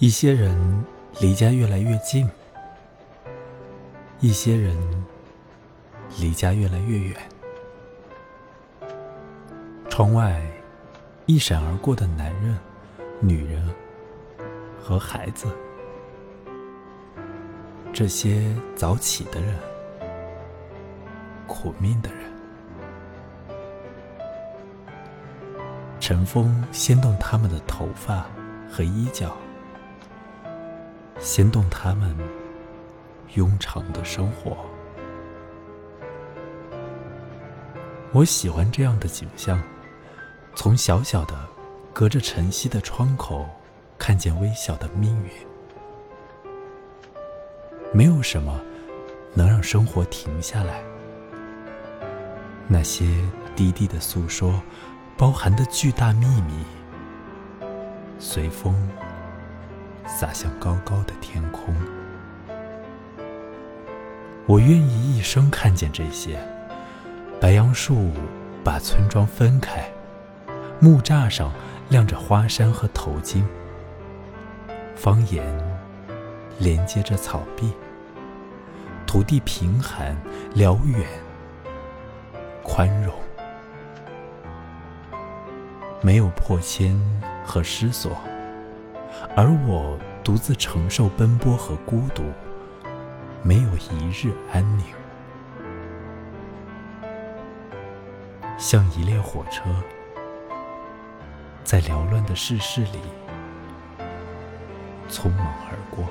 一些人离家越来越近，一些人离家越来越远。窗外一闪而过的男人、女人和孩子，这些早起的人、苦命的人，晨风掀动他们的头发和衣角。掀动他们庸常的生活。我喜欢这样的景象：从小小的、隔着晨曦的窗口，看见微小的命运。没有什么能让生活停下来。那些低低的诉说，包含的巨大秘密，随风。洒向高高的天空。我愿意一生看见这些。白杨树把村庄分开，木栅上亮着花衫和头巾。方言连接着草壁，土地贫寒、辽远、宽容，没有破迁和失所。而我独自承受奔波和孤独，没有一日安宁，像一列火车，在缭乱的世事里匆忙而过。